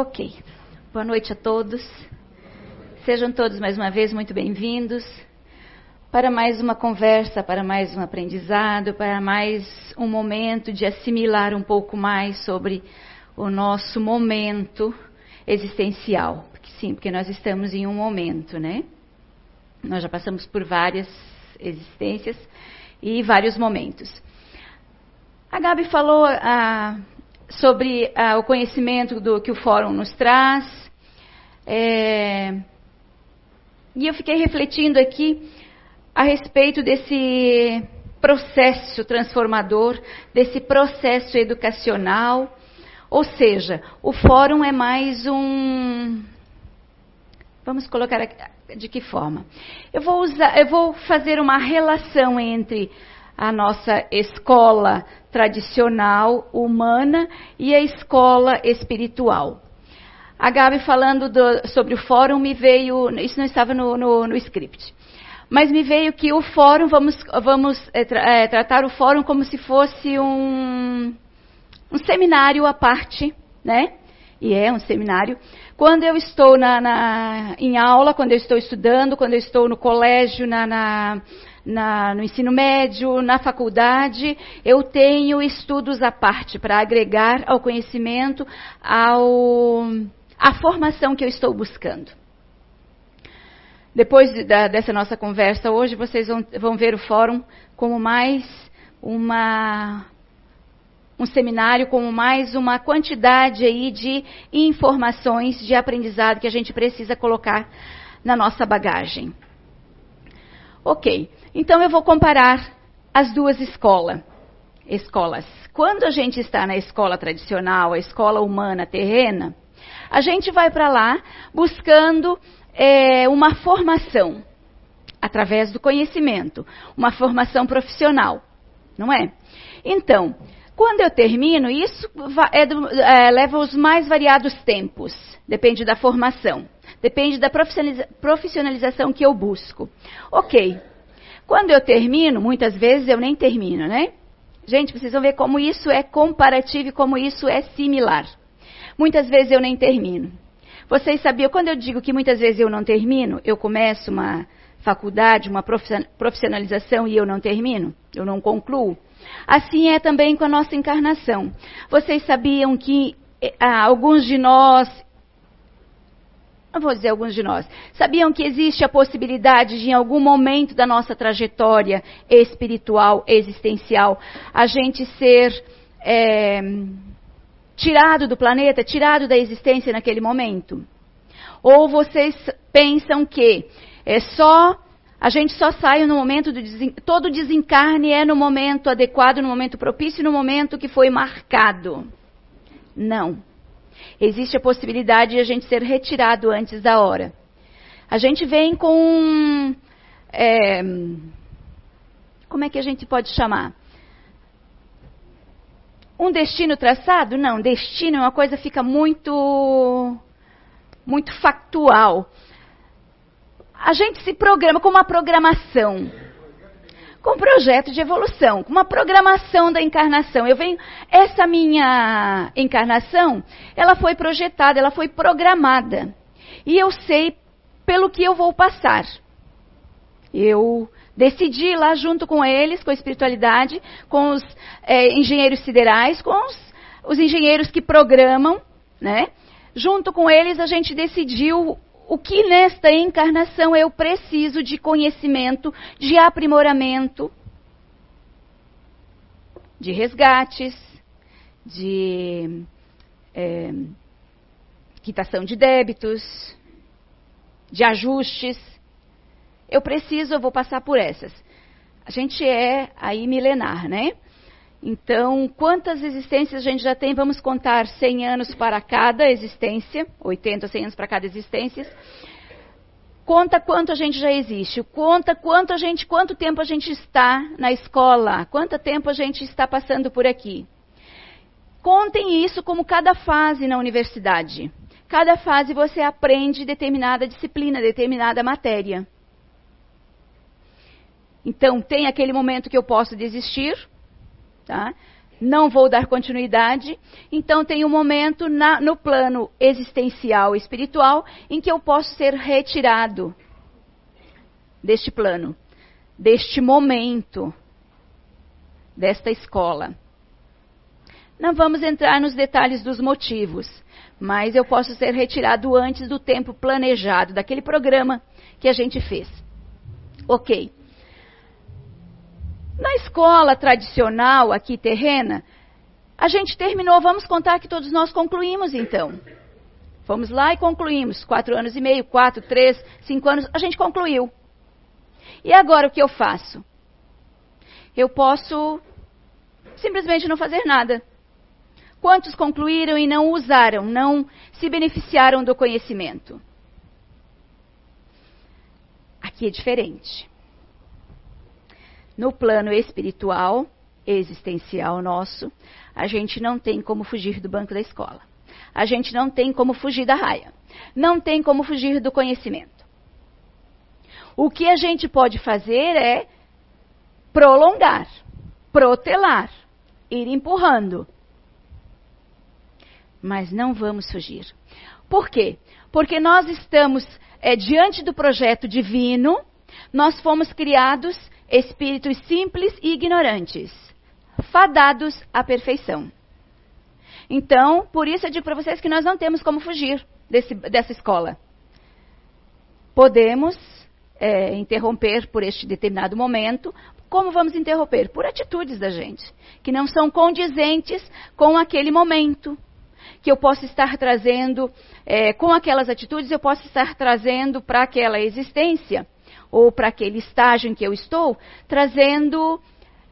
Ok. Boa noite a todos. Sejam todos mais uma vez muito bem-vindos para mais uma conversa, para mais um aprendizado, para mais um momento de assimilar um pouco mais sobre o nosso momento existencial. Sim, porque nós estamos em um momento, né? Nós já passamos por várias existências e vários momentos. A Gabi falou ah, sobre ah, o conhecimento do que o fórum nos traz. É, e eu fiquei refletindo aqui a respeito desse processo transformador, desse processo educacional. Ou seja, o fórum é mais um. Vamos colocar aqui, de que forma? Eu vou, usar, eu vou fazer uma relação entre a nossa escola tradicional humana e a escola espiritual. A Gabi falando do, sobre o fórum me veio, isso não estava no, no, no script, mas me veio que o fórum, vamos, vamos é, tra, é, tratar o fórum como se fosse um, um seminário à parte, né? E é um seminário. Quando eu estou na, na, em aula, quando eu estou estudando, quando eu estou no colégio, na, na na, no ensino médio, na faculdade, eu tenho estudos à parte para agregar ao conhecimento, ao, à formação que eu estou buscando. Depois de, da, dessa nossa conversa hoje, vocês vão, vão ver o fórum como mais uma um seminário como mais uma quantidade aí de informações de aprendizado que a gente precisa colocar na nossa bagagem. Ok. Então eu vou comparar as duas escola, escolas. Quando a gente está na escola tradicional, a escola humana terrena, a gente vai para lá buscando é, uma formação através do conhecimento, uma formação profissional, não é? Então, quando eu termino, isso é do, é, leva os mais variados tempos, depende da formação, depende da profissionalização que eu busco. Ok, quando eu termino, muitas vezes eu nem termino, né? Gente, precisam ver como isso é comparativo e como isso é similar. Muitas vezes eu nem termino. Vocês sabiam, quando eu digo que muitas vezes eu não termino, eu começo uma faculdade, uma profissionalização e eu não termino, eu não concluo. Assim é também com a nossa encarnação. Vocês sabiam que ah, alguns de nós não vou dizer alguns de nós, sabiam que existe a possibilidade de, em algum momento da nossa trajetória espiritual, existencial, a gente ser é, tirado do planeta, tirado da existência naquele momento? Ou vocês pensam que é só a gente só sai no momento do desen... todo desencarne é no momento adequado, no momento propício, no momento que foi marcado? Não existe a possibilidade de a gente ser retirado antes da hora. A gente vem com. É, como é que a gente pode chamar? Um destino traçado? Não, destino é uma coisa que fica muito. muito factual. A gente se programa com uma programação com um projeto de evolução, com uma programação da encarnação. Eu venho, essa minha encarnação, ela foi projetada, ela foi programada. E eu sei pelo que eu vou passar. Eu decidi lá junto com eles, com a espiritualidade, com os é, engenheiros siderais, com os, os engenheiros que programam, né? Junto com eles a gente decidiu o que nesta encarnação eu preciso de conhecimento, de aprimoramento, de resgates, de é, quitação de débitos, de ajustes. Eu preciso, eu vou passar por essas. A gente é aí milenar, né? Então, quantas existências a gente já tem? Vamos contar 100 anos para cada existência, 80, 100 anos para cada existência. Conta quanto a gente já existe, conta quanto a gente, quanto tempo a gente está na escola, quanto tempo a gente está passando por aqui. Contem isso como cada fase na universidade. Cada fase você aprende determinada disciplina, determinada matéria. Então, tem aquele momento que eu posso desistir, Tá? não vou dar continuidade. Então tem um momento na, no plano existencial espiritual em que eu posso ser retirado deste plano, deste momento, desta escola. Não vamos entrar nos detalhes dos motivos, mas eu posso ser retirado antes do tempo planejado, daquele programa que a gente fez. Ok. Na escola tradicional aqui terrena, a gente terminou, vamos contar que todos nós concluímos então. Fomos lá e concluímos. Quatro anos e meio, quatro, três, cinco anos, a gente concluiu. E agora o que eu faço? Eu posso simplesmente não fazer nada. Quantos concluíram e não usaram, não se beneficiaram do conhecimento? Aqui é diferente. No plano espiritual, existencial nosso, a gente não tem como fugir do banco da escola. A gente não tem como fugir da raia. Não tem como fugir do conhecimento. O que a gente pode fazer é prolongar, protelar, ir empurrando mas não vamos fugir. Por quê? Porque nós estamos é, diante do projeto divino, nós fomos criados espíritos simples e ignorantes, fadados à perfeição. Então, por isso eu digo para vocês que nós não temos como fugir desse, dessa escola. Podemos é, interromper por este determinado momento. Como vamos interromper? Por atitudes da gente, que não são condizentes com aquele momento, que eu posso estar trazendo, é, com aquelas atitudes, eu posso estar trazendo para aquela existência, ou para aquele estágio em que eu estou, trazendo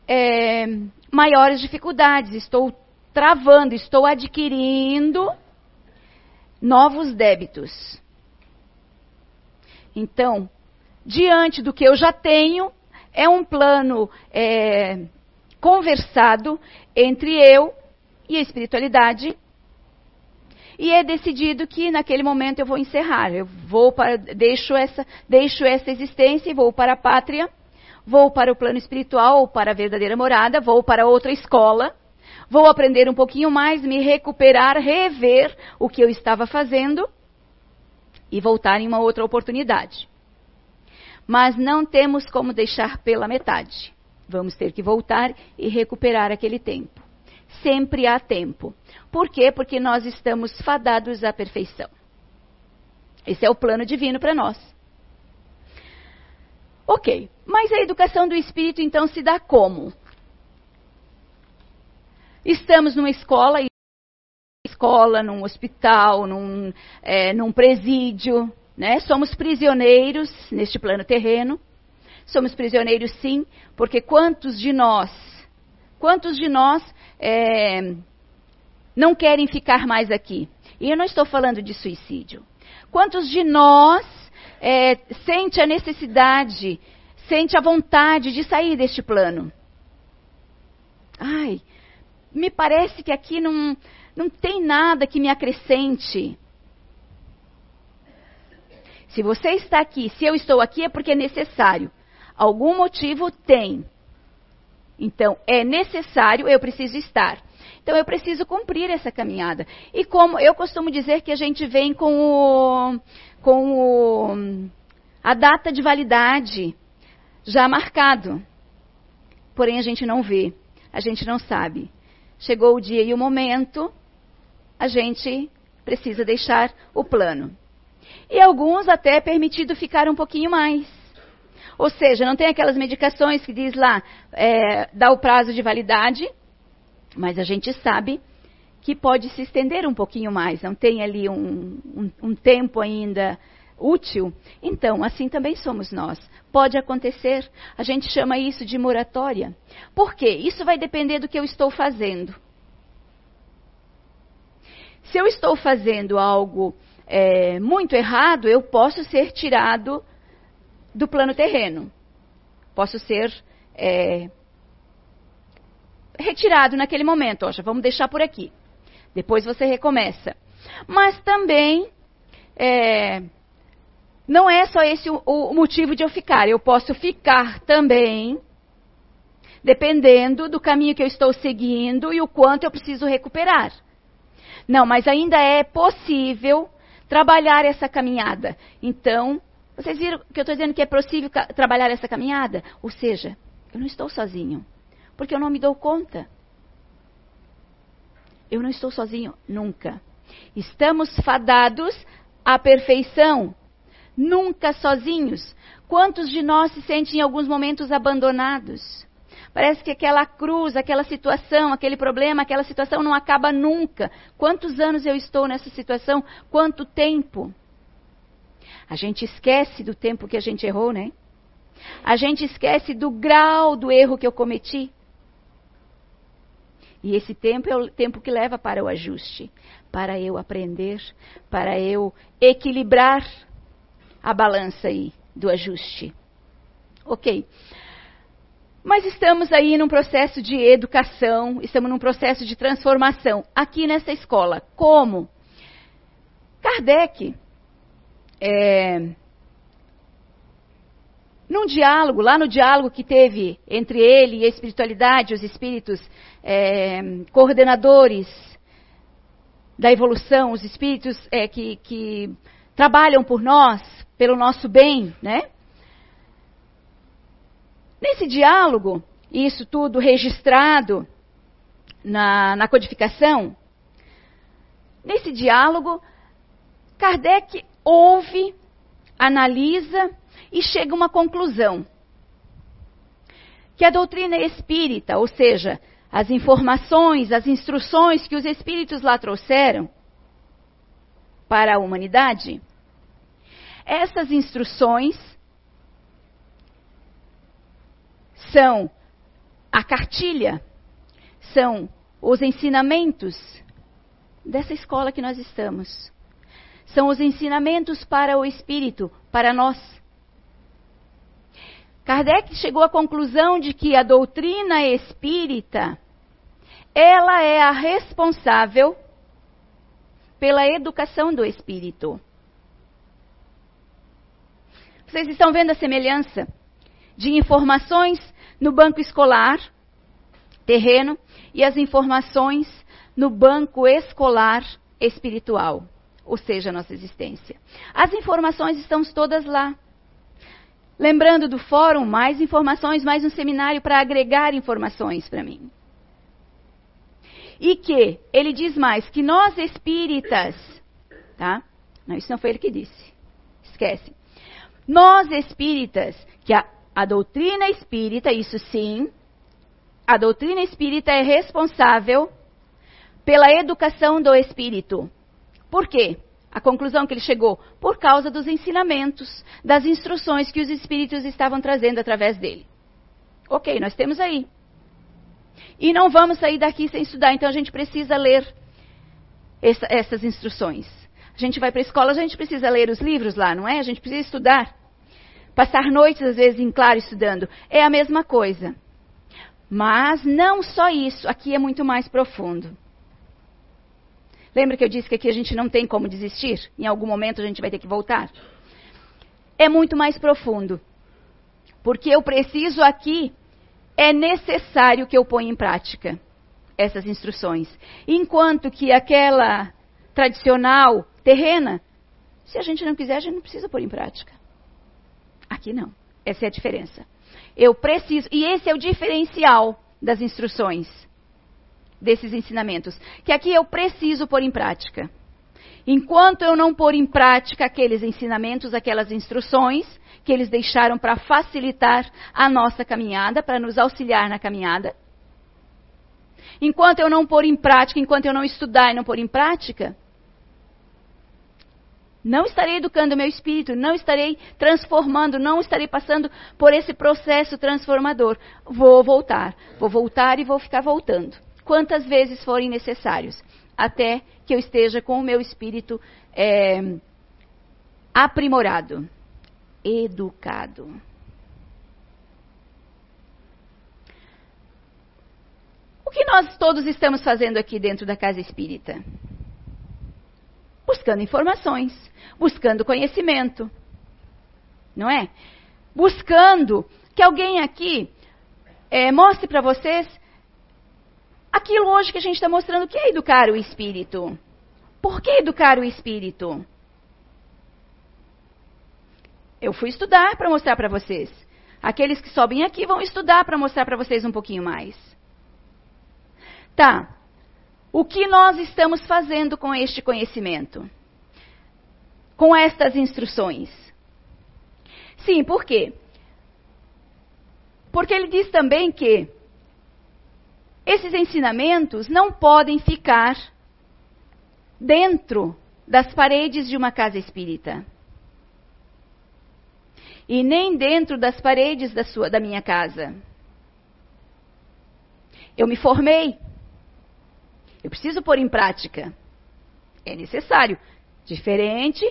é, maiores dificuldades. Estou travando, estou adquirindo novos débitos. Então, diante do que eu já tenho, é um plano é, conversado entre eu e a espiritualidade e é decidido que naquele momento eu vou encerrar. Eu vou para, deixo essa, deixo essa existência e vou para a pátria, vou para o plano espiritual ou para a verdadeira morada, vou para outra escola, vou aprender um pouquinho mais, me recuperar, rever o que eu estava fazendo e voltar em uma outra oportunidade. Mas não temos como deixar pela metade. Vamos ter que voltar e recuperar aquele tempo. Sempre há tempo. Por quê? Porque nós estamos fadados à perfeição. Esse é o plano divino para nós. Ok, mas a educação do espírito então se dá como? Estamos numa escola, escola, num hospital, num, é, num presídio, né? Somos prisioneiros neste plano terreno. Somos prisioneiros sim, porque quantos de nós, quantos de nós é, não querem ficar mais aqui. E eu não estou falando de suicídio. Quantos de nós é, sente a necessidade, sente a vontade de sair deste plano? Ai, me parece que aqui não, não tem nada que me acrescente. Se você está aqui, se eu estou aqui, é porque é necessário. Algum motivo tem. Então, é necessário, eu preciso estar. Então eu preciso cumprir essa caminhada. E como eu costumo dizer que a gente vem com o, com o, a data de validade já marcado. Porém a gente não vê, a gente não sabe. Chegou o dia e o momento, a gente precisa deixar o plano. E alguns até é permitido ficar um pouquinho mais. Ou seja, não tem aquelas medicações que diz lá, é, dá o prazo de validade, mas a gente sabe que pode se estender um pouquinho mais, não tem ali um, um, um tempo ainda útil. Então, assim também somos nós. Pode acontecer, a gente chama isso de moratória. Por quê? Isso vai depender do que eu estou fazendo. Se eu estou fazendo algo é, muito errado, eu posso ser tirado do plano terreno. Posso ser é, retirado naquele momento. Oxa, vamos deixar por aqui. Depois você recomeça. Mas também é, não é só esse o, o motivo de eu ficar. Eu posso ficar também dependendo do caminho que eu estou seguindo e o quanto eu preciso recuperar. Não, mas ainda é possível trabalhar essa caminhada. Então, vocês viram que eu estou dizendo que é possível trabalhar essa caminhada? Ou seja, eu não estou sozinho, porque eu não me dou conta. Eu não estou sozinho nunca. Estamos fadados à perfeição, nunca sozinhos. Quantos de nós se sentem em alguns momentos abandonados? Parece que aquela cruz, aquela situação, aquele problema, aquela situação não acaba nunca. Quantos anos eu estou nessa situação? Quanto tempo? A gente esquece do tempo que a gente errou, né? A gente esquece do grau do erro que eu cometi. E esse tempo é o tempo que leva para o ajuste, para eu aprender, para eu equilibrar a balança aí do ajuste. Ok. Mas estamos aí num processo de educação, estamos num processo de transformação aqui nessa escola. Como? Kardec, é, num diálogo, lá no diálogo que teve entre ele e a espiritualidade, os espíritos é, coordenadores da evolução, os espíritos é, que, que trabalham por nós, pelo nosso bem, né? Nesse diálogo, isso tudo registrado na, na codificação, nesse diálogo, Kardec ouve, analisa e chega a uma conclusão. Que a doutrina espírita, ou seja, as informações, as instruções que os espíritos lá trouxeram para a humanidade, essas instruções são a cartilha, são os ensinamentos dessa escola que nós estamos. São os ensinamentos para o espírito, para nós. Kardec chegou à conclusão de que a doutrina espírita ela é a responsável pela educação do espírito. Vocês estão vendo a semelhança de informações no banco escolar, terreno, e as informações no banco escolar espiritual, ou seja, a nossa existência. As informações estão todas lá. Lembrando do fórum, mais informações, mais um seminário para agregar informações para mim. E que, ele diz mais, que nós espíritas, tá? Não, isso não foi ele que disse. Esquece. Nós espíritas, que a, a doutrina espírita, isso sim, a doutrina espírita é responsável pela educação do espírito. Por quê? A conclusão que ele chegou? Por causa dos ensinamentos, das instruções que os espíritos estavam trazendo através dele. Ok, nós temos aí. E não vamos sair daqui sem estudar, então a gente precisa ler essa, essas instruções. A gente vai para a escola, a gente precisa ler os livros lá, não é? A gente precisa estudar. Passar noites, às vezes, em claro estudando. É a mesma coisa. Mas não só isso, aqui é muito mais profundo. Lembra que eu disse que aqui a gente não tem como desistir? Em algum momento a gente vai ter que voltar? É muito mais profundo. Porque eu preciso aqui, é necessário que eu ponha em prática essas instruções. Enquanto que aquela tradicional, terrena, se a gente não quiser, a gente não precisa pôr em prática. Aqui não. Essa é a diferença. Eu preciso, e esse é o diferencial das instruções desses ensinamentos, que aqui eu preciso pôr em prática. Enquanto eu não pôr em prática aqueles ensinamentos, aquelas instruções que eles deixaram para facilitar a nossa caminhada, para nos auxiliar na caminhada, enquanto eu não pôr em prática, enquanto eu não estudar e não pôr em prática, não estarei educando o meu espírito, não estarei transformando, não estarei passando por esse processo transformador. Vou voltar, vou voltar e vou ficar voltando quantas vezes forem necessários, até que eu esteja com o meu espírito é, aprimorado, educado. O que nós todos estamos fazendo aqui dentro da casa espírita? Buscando informações, buscando conhecimento. Não é? Buscando que alguém aqui é, mostre para vocês aquilo hoje que a gente está mostrando que é educar o espírito. Por que educar o espírito? Eu fui estudar para mostrar para vocês. Aqueles que sobem aqui vão estudar para mostrar para vocês um pouquinho mais. Tá. O que nós estamos fazendo com este conhecimento? Com estas instruções? Sim, por quê? Porque ele diz também que esses ensinamentos não podem ficar dentro das paredes de uma casa espírita. E nem dentro das paredes da, sua, da minha casa. Eu me formei. Eu preciso pôr em prática. É necessário. Diferente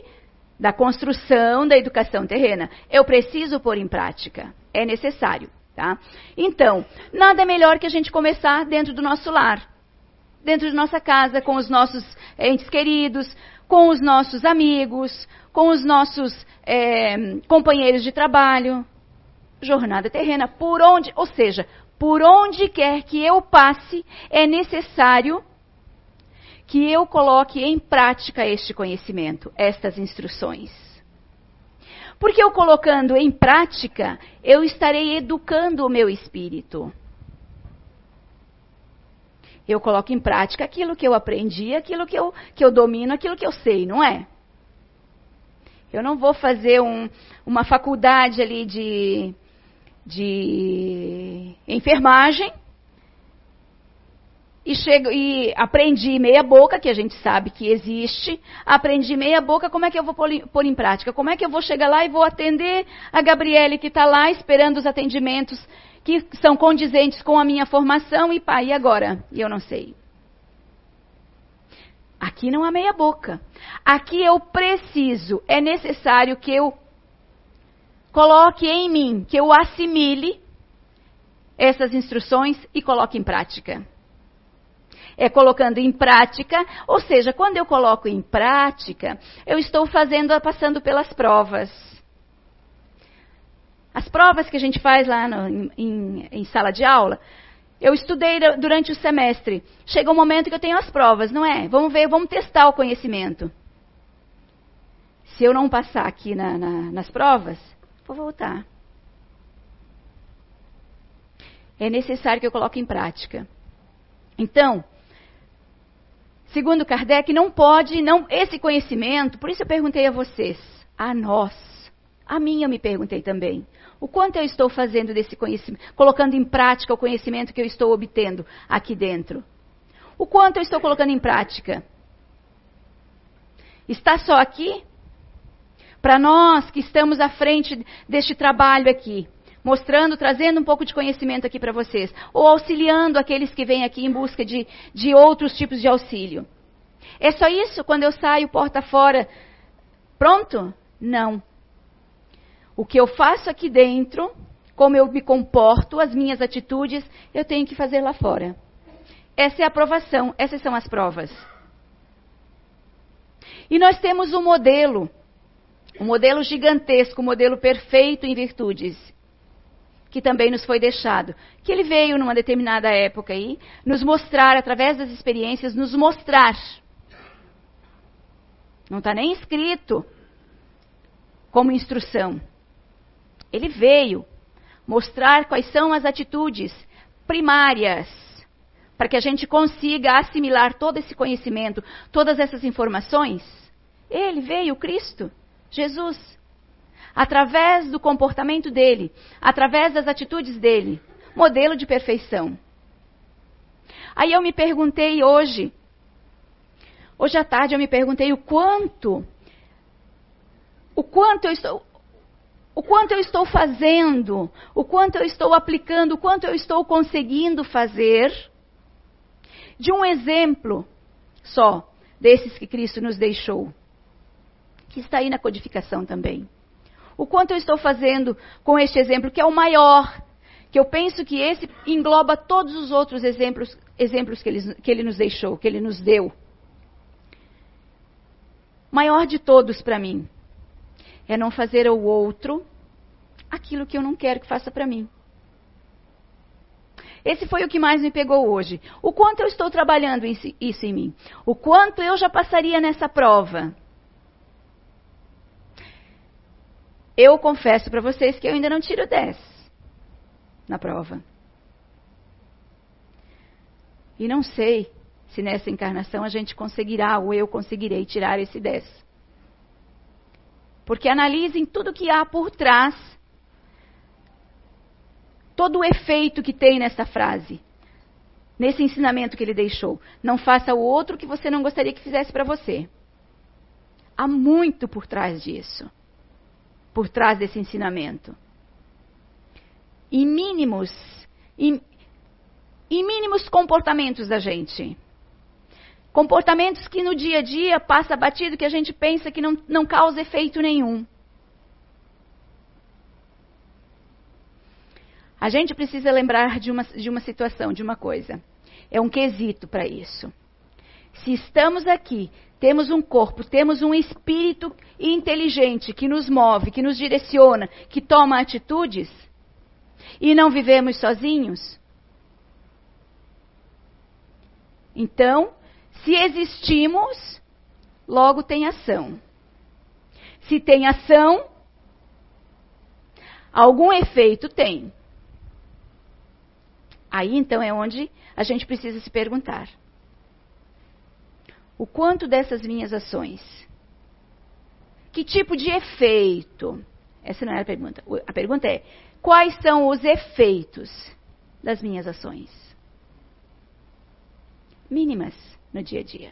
da construção da educação terrena. Eu preciso pôr em prática. É necessário. Tá? Então, nada melhor que a gente começar dentro do nosso lar, dentro de nossa casa, com os nossos entes queridos, com os nossos amigos, com os nossos é, companheiros de trabalho. Jornada terrena, por onde, ou seja, por onde quer que eu passe, é necessário que eu coloque em prática este conhecimento, estas instruções. Porque eu colocando em prática, eu estarei educando o meu espírito. Eu coloco em prática aquilo que eu aprendi, aquilo que eu, que eu domino, aquilo que eu sei, não é? Eu não vou fazer um, uma faculdade ali de, de enfermagem e, chego, e aprendi meia boca, que a gente sabe que existe, aprendi meia boca, como é que eu vou pôr, em prática? Como é que eu vou chegar lá e vou atender a Gabriele que está lá esperando os atendimentos que são condizentes com a minha formação e pá, e agora? E eu não sei. Aqui não há meia boca. Aqui eu preciso, é necessário que eu coloque em mim, que eu assimile essas instruções e coloque em prática é colocando em prática, ou seja, quando eu coloco em prática, eu estou fazendo, passando pelas provas. As provas que a gente faz lá no, em, em sala de aula, eu estudei durante o semestre. Chega um momento que eu tenho as provas, não é? Vamos ver, vamos testar o conhecimento. Se eu não passar aqui na, na, nas provas, vou voltar. É necessário que eu coloque em prática. Então, segundo Kardec, não pode, não, esse conhecimento, por isso eu perguntei a vocês, a nós, a mim eu me perguntei também, o quanto eu estou fazendo desse conhecimento, colocando em prática o conhecimento que eu estou obtendo aqui dentro? O quanto eu estou colocando em prática? Está só aqui? Para nós que estamos à frente deste trabalho aqui, mostrando, trazendo um pouco de conhecimento aqui para vocês, ou auxiliando aqueles que vêm aqui em busca de, de outros tipos de auxílio. É só isso quando eu saio porta fora? Pronto? Não. O que eu faço aqui dentro, como eu me comporto, as minhas atitudes, eu tenho que fazer lá fora. Essa é a aprovação, essas são as provas. E nós temos um modelo, um modelo gigantesco, um modelo perfeito em virtudes que também nos foi deixado. Que ele veio numa determinada época aí, nos mostrar, através das experiências, nos mostrar. Não está nem escrito como instrução. Ele veio mostrar quais são as atitudes primárias para que a gente consiga assimilar todo esse conhecimento, todas essas informações. Ele veio, Cristo, Jesus através do comportamento dele, através das atitudes dele, modelo de perfeição. Aí eu me perguntei hoje, hoje à tarde eu me perguntei o quanto, o quanto eu estou, o quanto eu estou fazendo, o quanto eu estou aplicando, o quanto eu estou conseguindo fazer de um exemplo só desses que Cristo nos deixou, que está aí na codificação também. O quanto eu estou fazendo com este exemplo, que é o maior, que eu penso que esse engloba todos os outros exemplos, exemplos que, ele, que ele nos deixou, que ele nos deu. Maior de todos para mim é não fazer ao outro aquilo que eu não quero que faça para mim. Esse foi o que mais me pegou hoje. O quanto eu estou trabalhando isso em mim? O quanto eu já passaria nessa prova? Eu confesso para vocês que eu ainda não tiro 10 na prova. E não sei se nessa encarnação a gente conseguirá, ou eu conseguirei tirar esse 10. Porque analisem tudo que há por trás, todo o efeito que tem nessa frase, nesse ensinamento que ele deixou. Não faça o outro que você não gostaria que fizesse para você. Há muito por trás disso, por trás desse ensinamento. E mínimos, e, mínimos comportamentos da gente. Comportamentos que no dia a dia passa batido, que a gente pensa que não, não causa efeito nenhum. A gente precisa lembrar de uma, de uma situação, de uma coisa. É um quesito para isso. Se estamos aqui, temos um corpo, temos um espírito inteligente que nos move, que nos direciona, que toma atitudes, e não vivemos sozinhos, então se existimos, logo tem ação. Se tem ação, algum efeito tem. Aí então é onde a gente precisa se perguntar: o quanto dessas minhas ações? Que tipo de efeito? Essa não é a pergunta. A pergunta é: quais são os efeitos das minhas ações? Mínimas no dia a dia.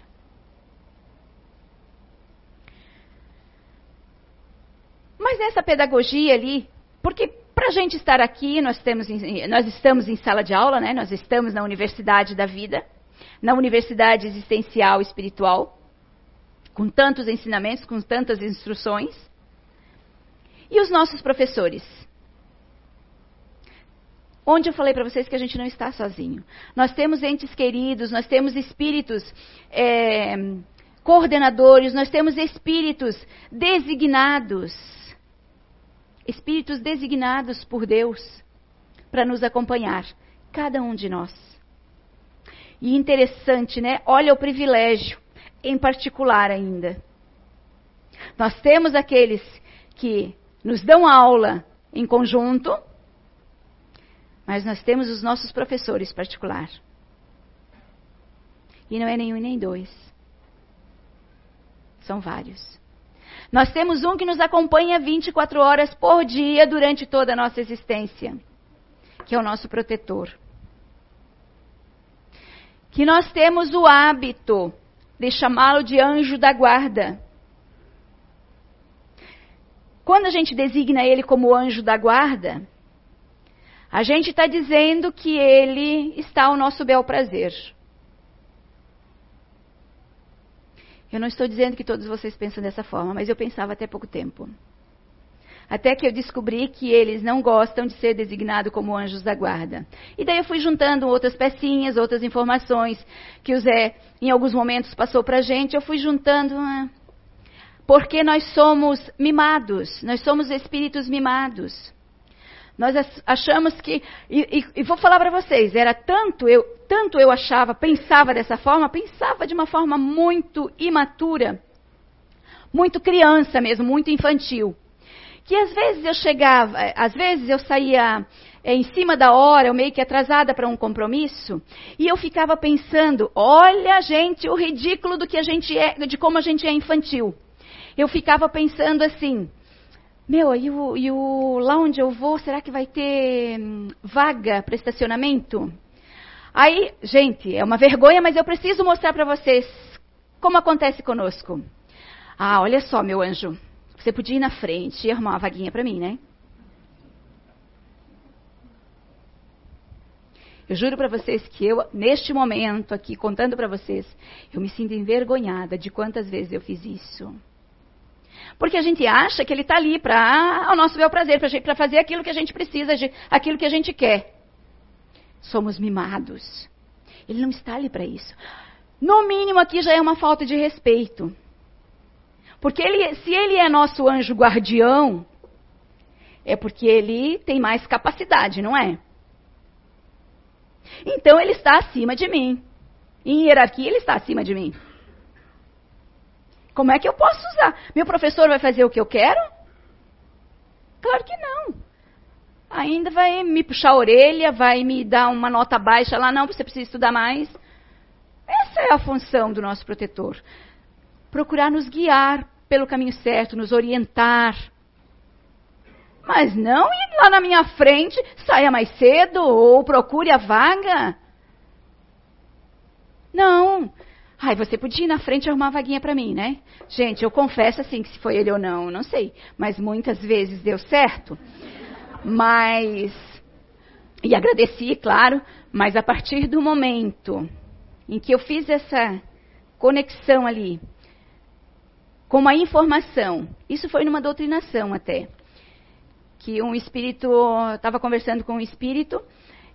Mas nessa pedagogia ali, porque para a gente estar aqui, nós, temos, nós estamos em sala de aula, né? nós estamos na universidade da vida, na universidade existencial espiritual, com tantos ensinamentos, com tantas instruções. E os nossos professores? Onde eu falei para vocês que a gente não está sozinho. Nós temos entes queridos, nós temos espíritos é, coordenadores, nós temos espíritos designados. Espíritos designados por Deus para nos acompanhar, cada um de nós. E interessante, né? Olha o privilégio, em particular ainda. Nós temos aqueles que nos dão aula em conjunto, mas nós temos os nossos professores particular. E não é nenhum e nem dois. São vários. Nós temos um que nos acompanha 24 horas por dia durante toda a nossa existência, que é o nosso protetor. Que nós temos o hábito de chamá-lo de anjo da guarda. Quando a gente designa ele como anjo da guarda, a gente está dizendo que ele está ao nosso bel prazer. Eu não estou dizendo que todos vocês pensam dessa forma, mas eu pensava até pouco tempo. Até que eu descobri que eles não gostam de ser designados como anjos da guarda. E daí eu fui juntando outras pecinhas, outras informações que o Zé, em alguns momentos, passou para a gente. Eu fui juntando. Ah, porque nós somos mimados, nós somos espíritos mimados. Nós achamos que. E, e, e vou falar para vocês, era tanto eu, tanto eu achava, pensava dessa forma, pensava de uma forma muito imatura, muito criança mesmo, muito infantil. Que às vezes eu chegava, às vezes eu saía é, em cima da hora, eu meio que atrasada para um compromisso, e eu ficava pensando, olha, gente, o ridículo do que a gente é, de como a gente é infantil. Eu ficava pensando assim, meu, e o, e o lá onde eu vou, será que vai ter hum, vaga para estacionamento? Aí, gente, é uma vergonha, mas eu preciso mostrar para vocês como acontece conosco. Ah, olha só, meu anjo, você podia ir na frente e arrumar uma vaguinha para mim, né? Eu juro para vocês que eu, neste momento aqui, contando para vocês, eu me sinto envergonhada de quantas vezes eu fiz isso. Porque a gente acha que ele está ali para o nosso bel prazer, para fazer aquilo que a gente precisa, aquilo que a gente quer. Somos mimados. Ele não está ali para isso. No mínimo, aqui já é uma falta de respeito. Porque ele, se ele é nosso anjo guardião, é porque ele tem mais capacidade, não é? Então ele está acima de mim. Em hierarquia, ele está acima de mim. Como é que eu posso usar? Meu professor vai fazer o que eu quero? Claro que não. Ainda vai me puxar a orelha, vai me dar uma nota baixa lá, não, você precisa estudar mais. Essa é a função do nosso protetor. Procurar nos guiar pelo caminho certo, nos orientar. Mas não ir lá na minha frente, saia mais cedo ou procure a vaga. Não. Ai, você podia ir na frente e arrumar uma vaguinha para mim, né? Gente, eu confesso assim que se foi ele ou não, não sei. Mas muitas vezes deu certo. Mas. E agradeci, claro. Mas a partir do momento em que eu fiz essa conexão ali com a informação, isso foi numa doutrinação até. Que um espírito estava conversando com um espírito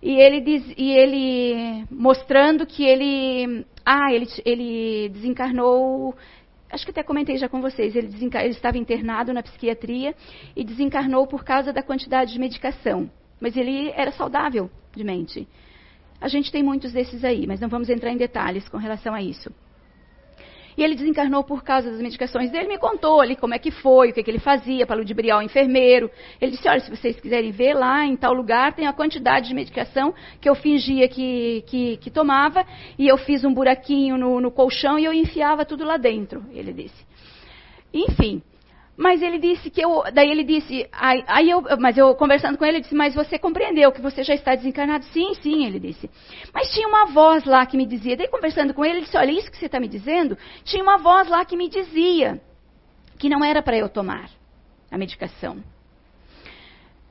e ele, diz, e ele mostrando que ele, ah, ele, ele desencarnou, acho que até comentei já com vocês, ele, ele estava internado na psiquiatria e desencarnou por causa da quantidade de medicação. Mas ele era saudável de mente. A gente tem muitos desses aí, mas não vamos entrar em detalhes com relação a isso. E ele desencarnou por causa das medicações dele, me contou ali como é que foi, o que, é que ele fazia para ludibriar o enfermeiro. Ele disse, olha, se vocês quiserem ver lá em tal lugar, tem a quantidade de medicação que eu fingia que, que, que tomava, e eu fiz um buraquinho no, no colchão e eu enfiava tudo lá dentro, ele disse. Enfim, mas ele disse que eu. Daí ele disse. Aí, aí eu, mas eu conversando com ele, ele disse, mas você compreendeu que você já está desencarnado? Sim, sim, ele disse. Mas tinha uma voz lá que me dizia. Daí conversando com ele, ele disse, olha, isso que você está me dizendo, tinha uma voz lá que me dizia que não era para eu tomar a medicação.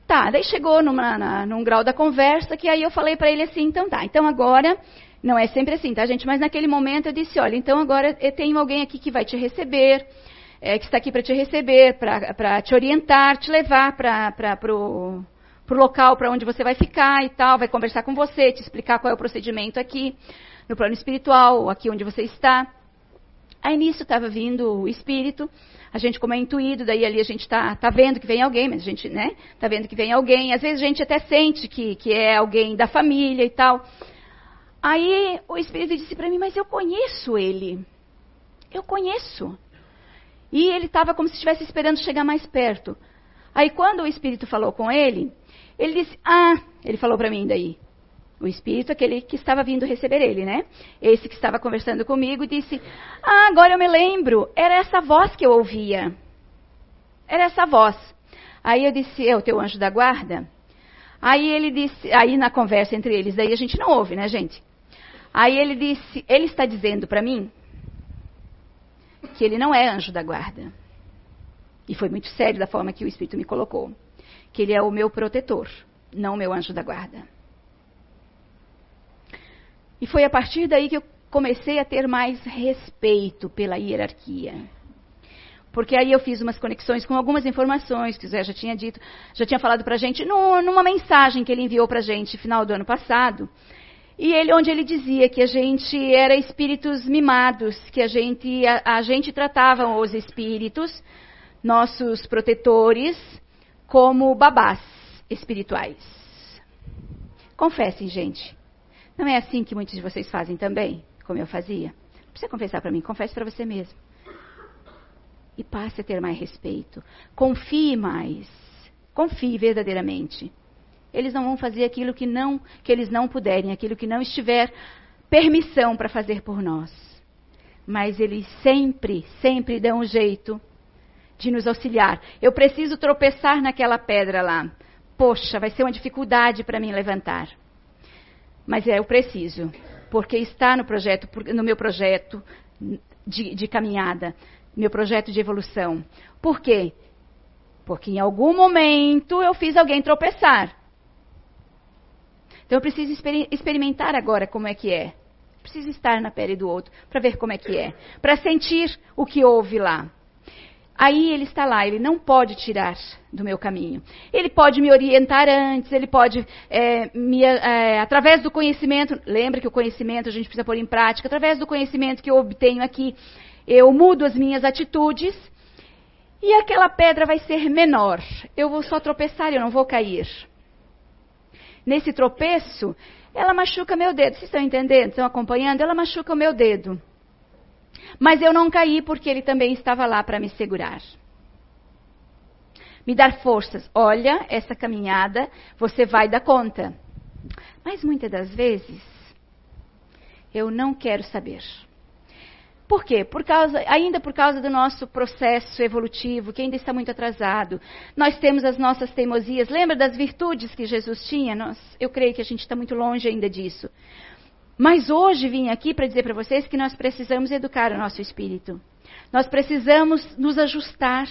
Tá, daí chegou numa, na, num grau da conversa que aí eu falei para ele assim, então tá, então agora. Não é sempre assim, tá, gente? Mas naquele momento eu disse, olha, então agora eu tenho alguém aqui que vai te receber é, que está aqui para te receber, para te orientar, te levar para o local para onde você vai ficar e tal, vai conversar com você, te explicar qual é o procedimento aqui, no plano espiritual, aqui onde você está. Aí nisso estava vindo o espírito, a gente como é intuído, daí ali a gente está tá vendo que vem alguém, mas a gente, né, está vendo que vem alguém, às vezes a gente até sente que, que é alguém da família e tal. Aí o espírito disse para mim, mas eu conheço ele. Eu conheço. E ele estava como se estivesse esperando chegar mais perto. Aí quando o espírito falou com ele, ele disse: Ah, ele falou para mim daí. O espírito, aquele que estava vindo receber ele, né? Esse que estava conversando comigo, disse: Ah, agora eu me lembro, era essa voz que eu ouvia. Era essa voz. Aí eu disse: É o teu anjo da guarda? Aí ele disse, aí na conversa entre eles, daí a gente não ouve, né, gente? Aí ele disse: Ele está dizendo para mim que ele não é anjo da guarda. E foi muito sério da forma que o Espírito me colocou. Que ele é o meu protetor, não o meu anjo da guarda. E foi a partir daí que eu comecei a ter mais respeito pela hierarquia. Porque aí eu fiz umas conexões com algumas informações que o Zé já tinha dito, já tinha falado para a gente numa mensagem que ele enviou para a gente final do ano passado, e ele, onde ele dizia que a gente era espíritos mimados, que a gente, a, a gente tratava os espíritos, nossos protetores, como babás espirituais. Confessem, gente. Não é assim que muitos de vocês fazem também, como eu fazia? Não precisa confessar para mim, confesse para você mesmo. E passe a ter mais respeito. Confie mais. Confie verdadeiramente. Eles não vão fazer aquilo que não que eles não puderem, aquilo que não estiver permissão para fazer por nós. Mas eles sempre, sempre dão um jeito de nos auxiliar. Eu preciso tropeçar naquela pedra lá. Poxa, vai ser uma dificuldade para mim levantar. Mas é, eu preciso, porque está no projeto, no meu projeto de, de caminhada, meu projeto de evolução. Por quê? Porque em algum momento eu fiz alguém tropeçar. Então eu preciso exper experimentar agora como é que é. Preciso estar na pele do outro para ver como é que é, para sentir o que houve lá. Aí ele está lá, ele não pode tirar do meu caminho. Ele pode me orientar antes, ele pode, é, me, é, através do conhecimento, lembra que o conhecimento a gente precisa pôr em prática, através do conhecimento que eu obtenho aqui, eu mudo as minhas atitudes e aquela pedra vai ser menor. Eu vou só tropeçar, eu não vou cair nesse tropeço, ela machuca meu dedo. Vocês estão entendendo? Estão acompanhando? Ela machuca o meu dedo. Mas eu não caí porque ele também estava lá para me segurar. Me dar forças. Olha, essa caminhada você vai dar conta. Mas muitas das vezes eu não quero saber. Por quê? Por causa, ainda por causa do nosso processo evolutivo, que ainda está muito atrasado. Nós temos as nossas teimosias. Lembra das virtudes que Jesus tinha? Nós, eu creio que a gente está muito longe ainda disso. Mas hoje vim aqui para dizer para vocês que nós precisamos educar o nosso espírito. Nós precisamos nos ajustar.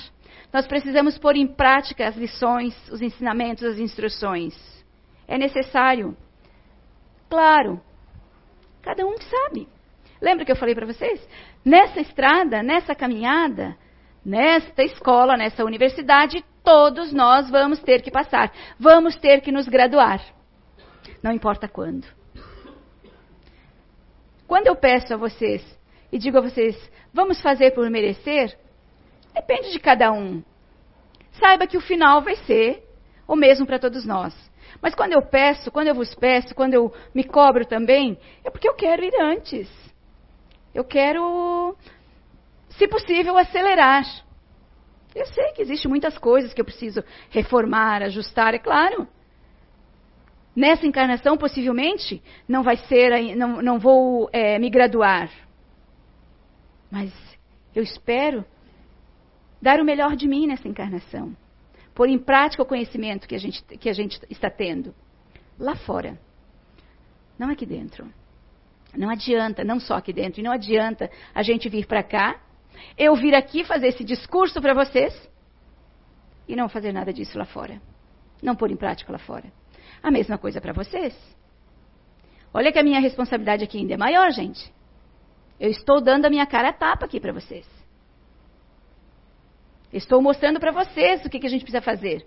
Nós precisamos pôr em prática as lições, os ensinamentos, as instruções. É necessário. Claro, cada um sabe. Lembra que eu falei para vocês? Nessa estrada, nessa caminhada, nesta escola, nessa universidade, todos nós vamos ter que passar. Vamos ter que nos graduar. Não importa quando. Quando eu peço a vocês e digo a vocês, vamos fazer por merecer, depende de cada um. Saiba que o final vai ser o mesmo para todos nós. Mas quando eu peço, quando eu vos peço, quando eu me cobro também, é porque eu quero ir antes. Eu quero, se possível, acelerar. Eu sei que existem muitas coisas que eu preciso reformar, ajustar, é claro. Nessa encarnação, possivelmente, não vai ser, não, não vou é, me graduar. Mas eu espero dar o melhor de mim nessa encarnação. Pôr em prática o conhecimento que a gente, que a gente está tendo. Lá fora. Não aqui dentro. Não adianta, não só aqui dentro, e não adianta a gente vir para cá, eu vir aqui fazer esse discurso para vocês e não fazer nada disso lá fora. Não pôr em prática lá fora. A mesma coisa para vocês. Olha que a minha responsabilidade aqui ainda é maior, gente. Eu estou dando a minha cara a tapa aqui para vocês. Estou mostrando para vocês o que, que a gente precisa fazer.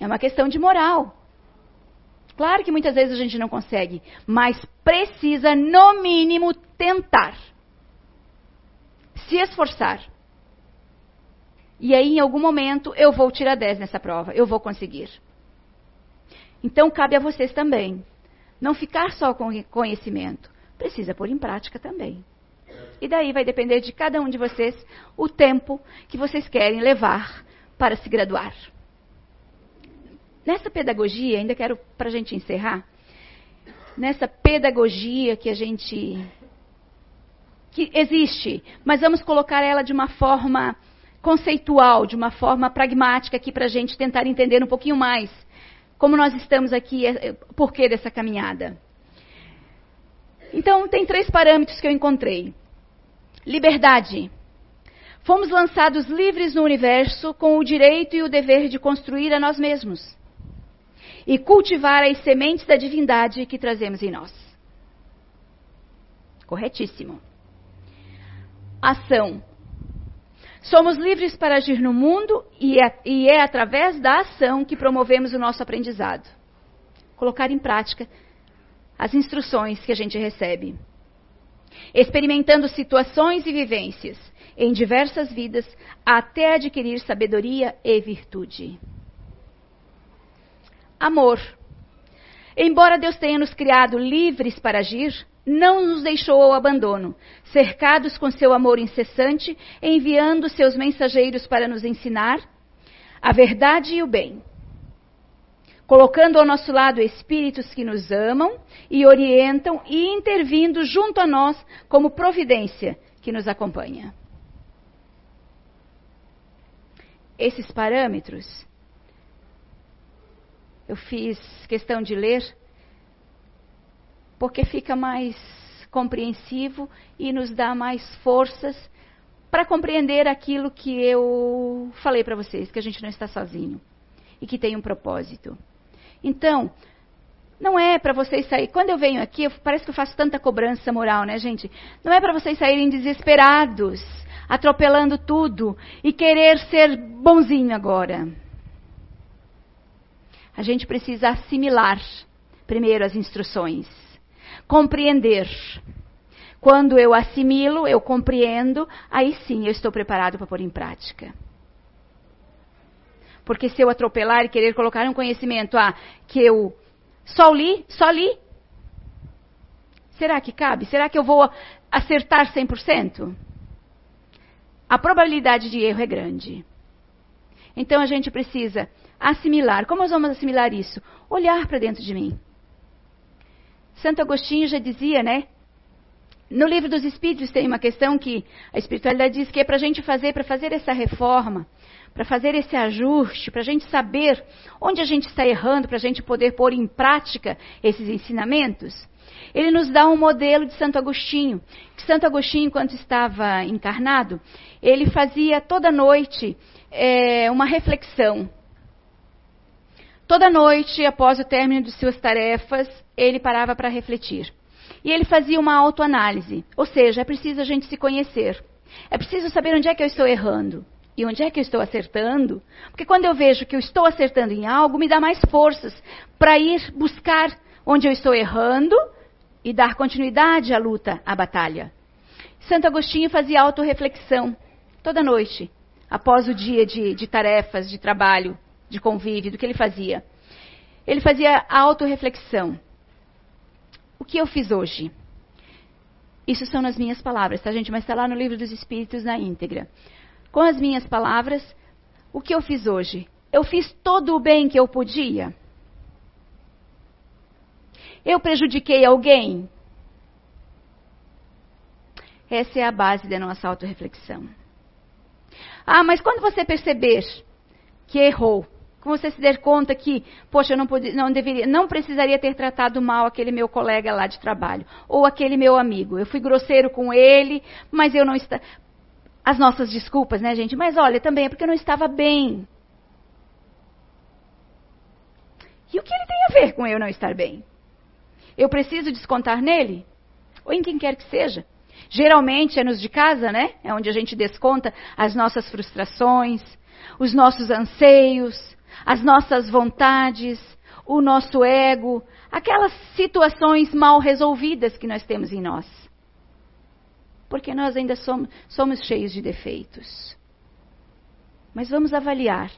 É uma questão de moral. Claro que muitas vezes a gente não consegue, mas precisa, no mínimo, tentar. Se esforçar. E aí, em algum momento, eu vou tirar 10 nessa prova, eu vou conseguir. Então, cabe a vocês também. Não ficar só com conhecimento, precisa pôr em prática também. E daí vai depender de cada um de vocês o tempo que vocês querem levar para se graduar. Nessa pedagogia, ainda quero para a gente encerrar, nessa pedagogia que a gente. que existe, mas vamos colocar ela de uma forma conceitual, de uma forma pragmática aqui para a gente tentar entender um pouquinho mais como nós estamos aqui, é, é, o porquê dessa caminhada. Então, tem três parâmetros que eu encontrei: liberdade. Fomos lançados livres no universo com o direito e o dever de construir a nós mesmos e cultivar as sementes da divindade que trazemos em nós. Corretíssimo. Ação. Somos livres para agir no mundo e é, e é através da ação que promovemos o nosso aprendizado. Colocar em prática as instruções que a gente recebe. Experimentando situações e vivências em diversas vidas até adquirir sabedoria e virtude amor. Embora Deus tenha nos criado livres para agir, não nos deixou ao abandono, cercados com seu amor incessante, enviando seus mensageiros para nos ensinar a verdade e o bem. Colocando ao nosso lado espíritos que nos amam e orientam e intervindo junto a nós como providência que nos acompanha. Esses parâmetros eu fiz questão de ler, porque fica mais compreensivo e nos dá mais forças para compreender aquilo que eu falei para vocês, que a gente não está sozinho e que tem um propósito. Então, não é para vocês saírem. Quando eu venho aqui, eu, parece que eu faço tanta cobrança moral, né, gente? Não é para vocês saírem desesperados, atropelando tudo e querer ser bonzinho agora a gente precisa assimilar primeiro as instruções, compreender. Quando eu assimilo, eu compreendo, aí sim eu estou preparado para pôr em prática. Porque se eu atropelar e querer colocar um conhecimento ah, que eu Só li? Só li? Será que cabe? Será que eu vou acertar 100%? A probabilidade de erro é grande. Então a gente precisa assimilar. Como nós vamos assimilar isso? Olhar para dentro de mim. Santo Agostinho já dizia, né? No livro dos Espíritos tem uma questão que a espiritualidade diz que é para a gente fazer, para fazer essa reforma, para fazer esse ajuste, para a gente saber onde a gente está errando, para a gente poder pôr em prática esses ensinamentos. Ele nos dá um modelo de Santo Agostinho. Que Santo Agostinho, enquanto estava encarnado, ele fazia toda noite é, uma reflexão. Toda noite, após o término de suas tarefas, ele parava para refletir. E ele fazia uma autoanálise. Ou seja, é preciso a gente se conhecer. É preciso saber onde é que eu estou errando e onde é que eu estou acertando. Porque quando eu vejo que eu estou acertando em algo, me dá mais forças para ir buscar onde eu estou errando e dar continuidade à luta, à batalha. Santo Agostinho fazia autorreflexão toda noite, após o dia de, de tarefas, de trabalho, de convívio, do que ele fazia. Ele fazia a autorreflexão. O que eu fiz hoje? Isso são nas minhas palavras, tá, gente? Mas está lá no livro dos Espíritos na íntegra. Com as minhas palavras, o que eu fiz hoje? Eu fiz todo o bem que eu podia? Eu prejudiquei alguém? Essa é a base da nossa autorreflexão. Ah, mas quando você perceber que errou, você se der conta que, poxa, eu não, podia, não, deveria, não precisaria ter tratado mal aquele meu colega lá de trabalho, ou aquele meu amigo. Eu fui grosseiro com ele, mas eu não estava. As nossas desculpas, né, gente? Mas olha, também é porque eu não estava bem. E o que ele tem a ver com eu não estar bem? Eu preciso descontar nele? Ou em quem quer que seja? Geralmente é nos de casa, né? É onde a gente desconta as nossas frustrações, os nossos anseios, as nossas vontades, o nosso ego, aquelas situações mal resolvidas que nós temos em nós. Porque nós ainda somos, somos cheios de defeitos. Mas vamos avaliar.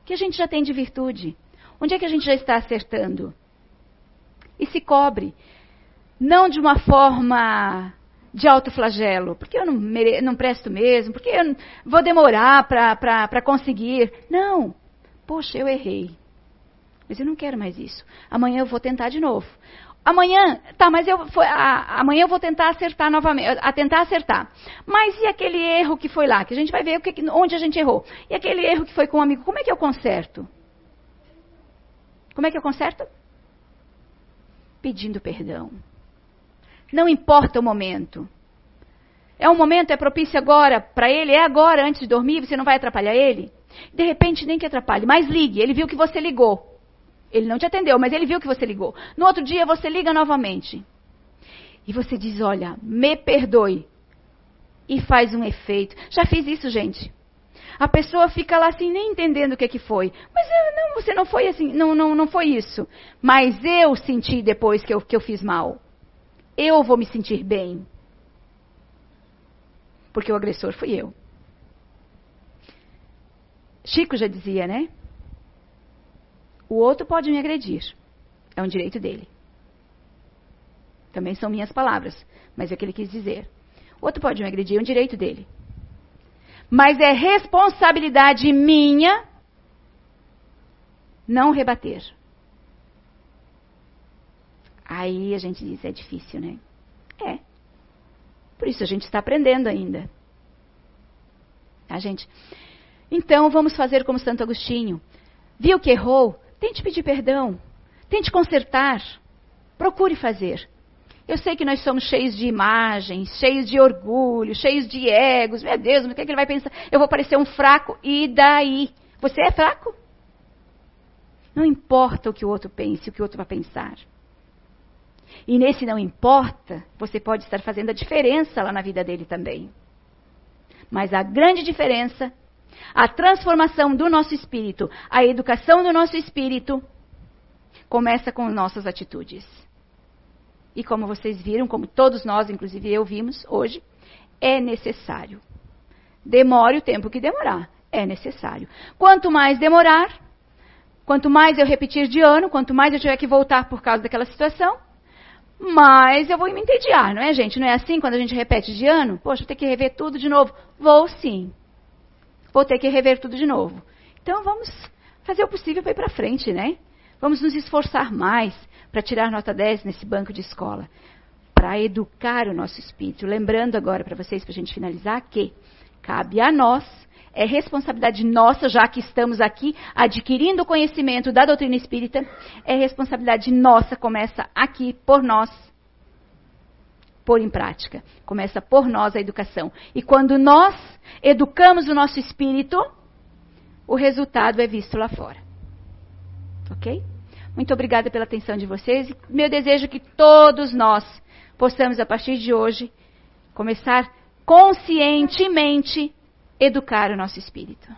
O que a gente já tem de virtude? Onde é que a gente já está acertando? E se cobre. Não de uma forma de autoflagelo, porque eu não, mere... não presto mesmo, porque eu vou demorar para conseguir. Não. Poxa, eu errei. Mas eu não quero mais isso. Amanhã eu vou tentar de novo. Amanhã, tá, mas eu foi, a, amanhã eu vou tentar acertar novamente, a tentar acertar. Mas e aquele erro que foi lá, que a gente vai ver que, onde a gente errou. E aquele erro que foi com um amigo, como é que eu conserto? Como é que eu conserto? Pedindo perdão. Não importa o momento. É um momento, é propício agora para ele, é agora, antes de dormir, você não vai atrapalhar ele? De repente, nem que atrapalhe, mas ligue, ele viu que você ligou. Ele não te atendeu, mas ele viu que você ligou. No outro dia, você liga novamente. E você diz: Olha, me perdoe. E faz um efeito. Já fiz isso, gente. A pessoa fica lá assim, nem entendendo o que, que foi. Mas não, você não foi assim, não, não, não foi isso. Mas eu senti depois que eu, que eu fiz mal eu vou me sentir bem. Porque o agressor fui eu. Chico já dizia, né? O outro pode me agredir. É um direito dele. Também são minhas palavras, mas é o que ele quis dizer. O outro pode me agredir, é um direito dele. Mas é responsabilidade minha não rebater. Aí a gente diz, é difícil, né? É. Por isso a gente está aprendendo ainda. A gente. Então vamos fazer como Santo Agostinho. Viu que errou? Tente pedir perdão. Tente consertar. Procure fazer. Eu sei que nós somos cheios de imagens, cheios de orgulho, cheios de egos. Meu Deus, o que, é que ele vai pensar? Eu vou parecer um fraco. E daí? Você é fraco? Não importa o que o outro pense, o que o outro vai pensar. E nesse não importa, você pode estar fazendo a diferença lá na vida dele também. Mas a grande diferença, a transformação do nosso espírito, a educação do nosso espírito, começa com nossas atitudes. E como vocês viram, como todos nós, inclusive eu, vimos hoje, é necessário. Demore o tempo que demorar, é necessário. Quanto mais demorar, Quanto mais eu repetir de ano, quanto mais eu tiver que voltar por causa daquela situação, mais eu vou me entediar, não é, gente? Não é assim quando a gente repete de ano? Poxa, vou ter que rever tudo de novo. Vou sim. Vou ter que rever tudo de novo. Então vamos fazer o possível para ir para frente, né? Vamos nos esforçar mais para tirar nota 10 nesse banco de escola, para educar o nosso espírito. Lembrando agora para vocês, para a gente finalizar, que cabe a nós é responsabilidade nossa, já que estamos aqui adquirindo o conhecimento da doutrina espírita, é responsabilidade nossa, começa aqui por nós, pôr em prática. Começa por nós a educação. E quando nós educamos o nosso espírito, o resultado é visto lá fora. Ok? Muito obrigada pela atenção de vocês. Meu desejo é que todos nós possamos, a partir de hoje, começar conscientemente educar o nosso espírito.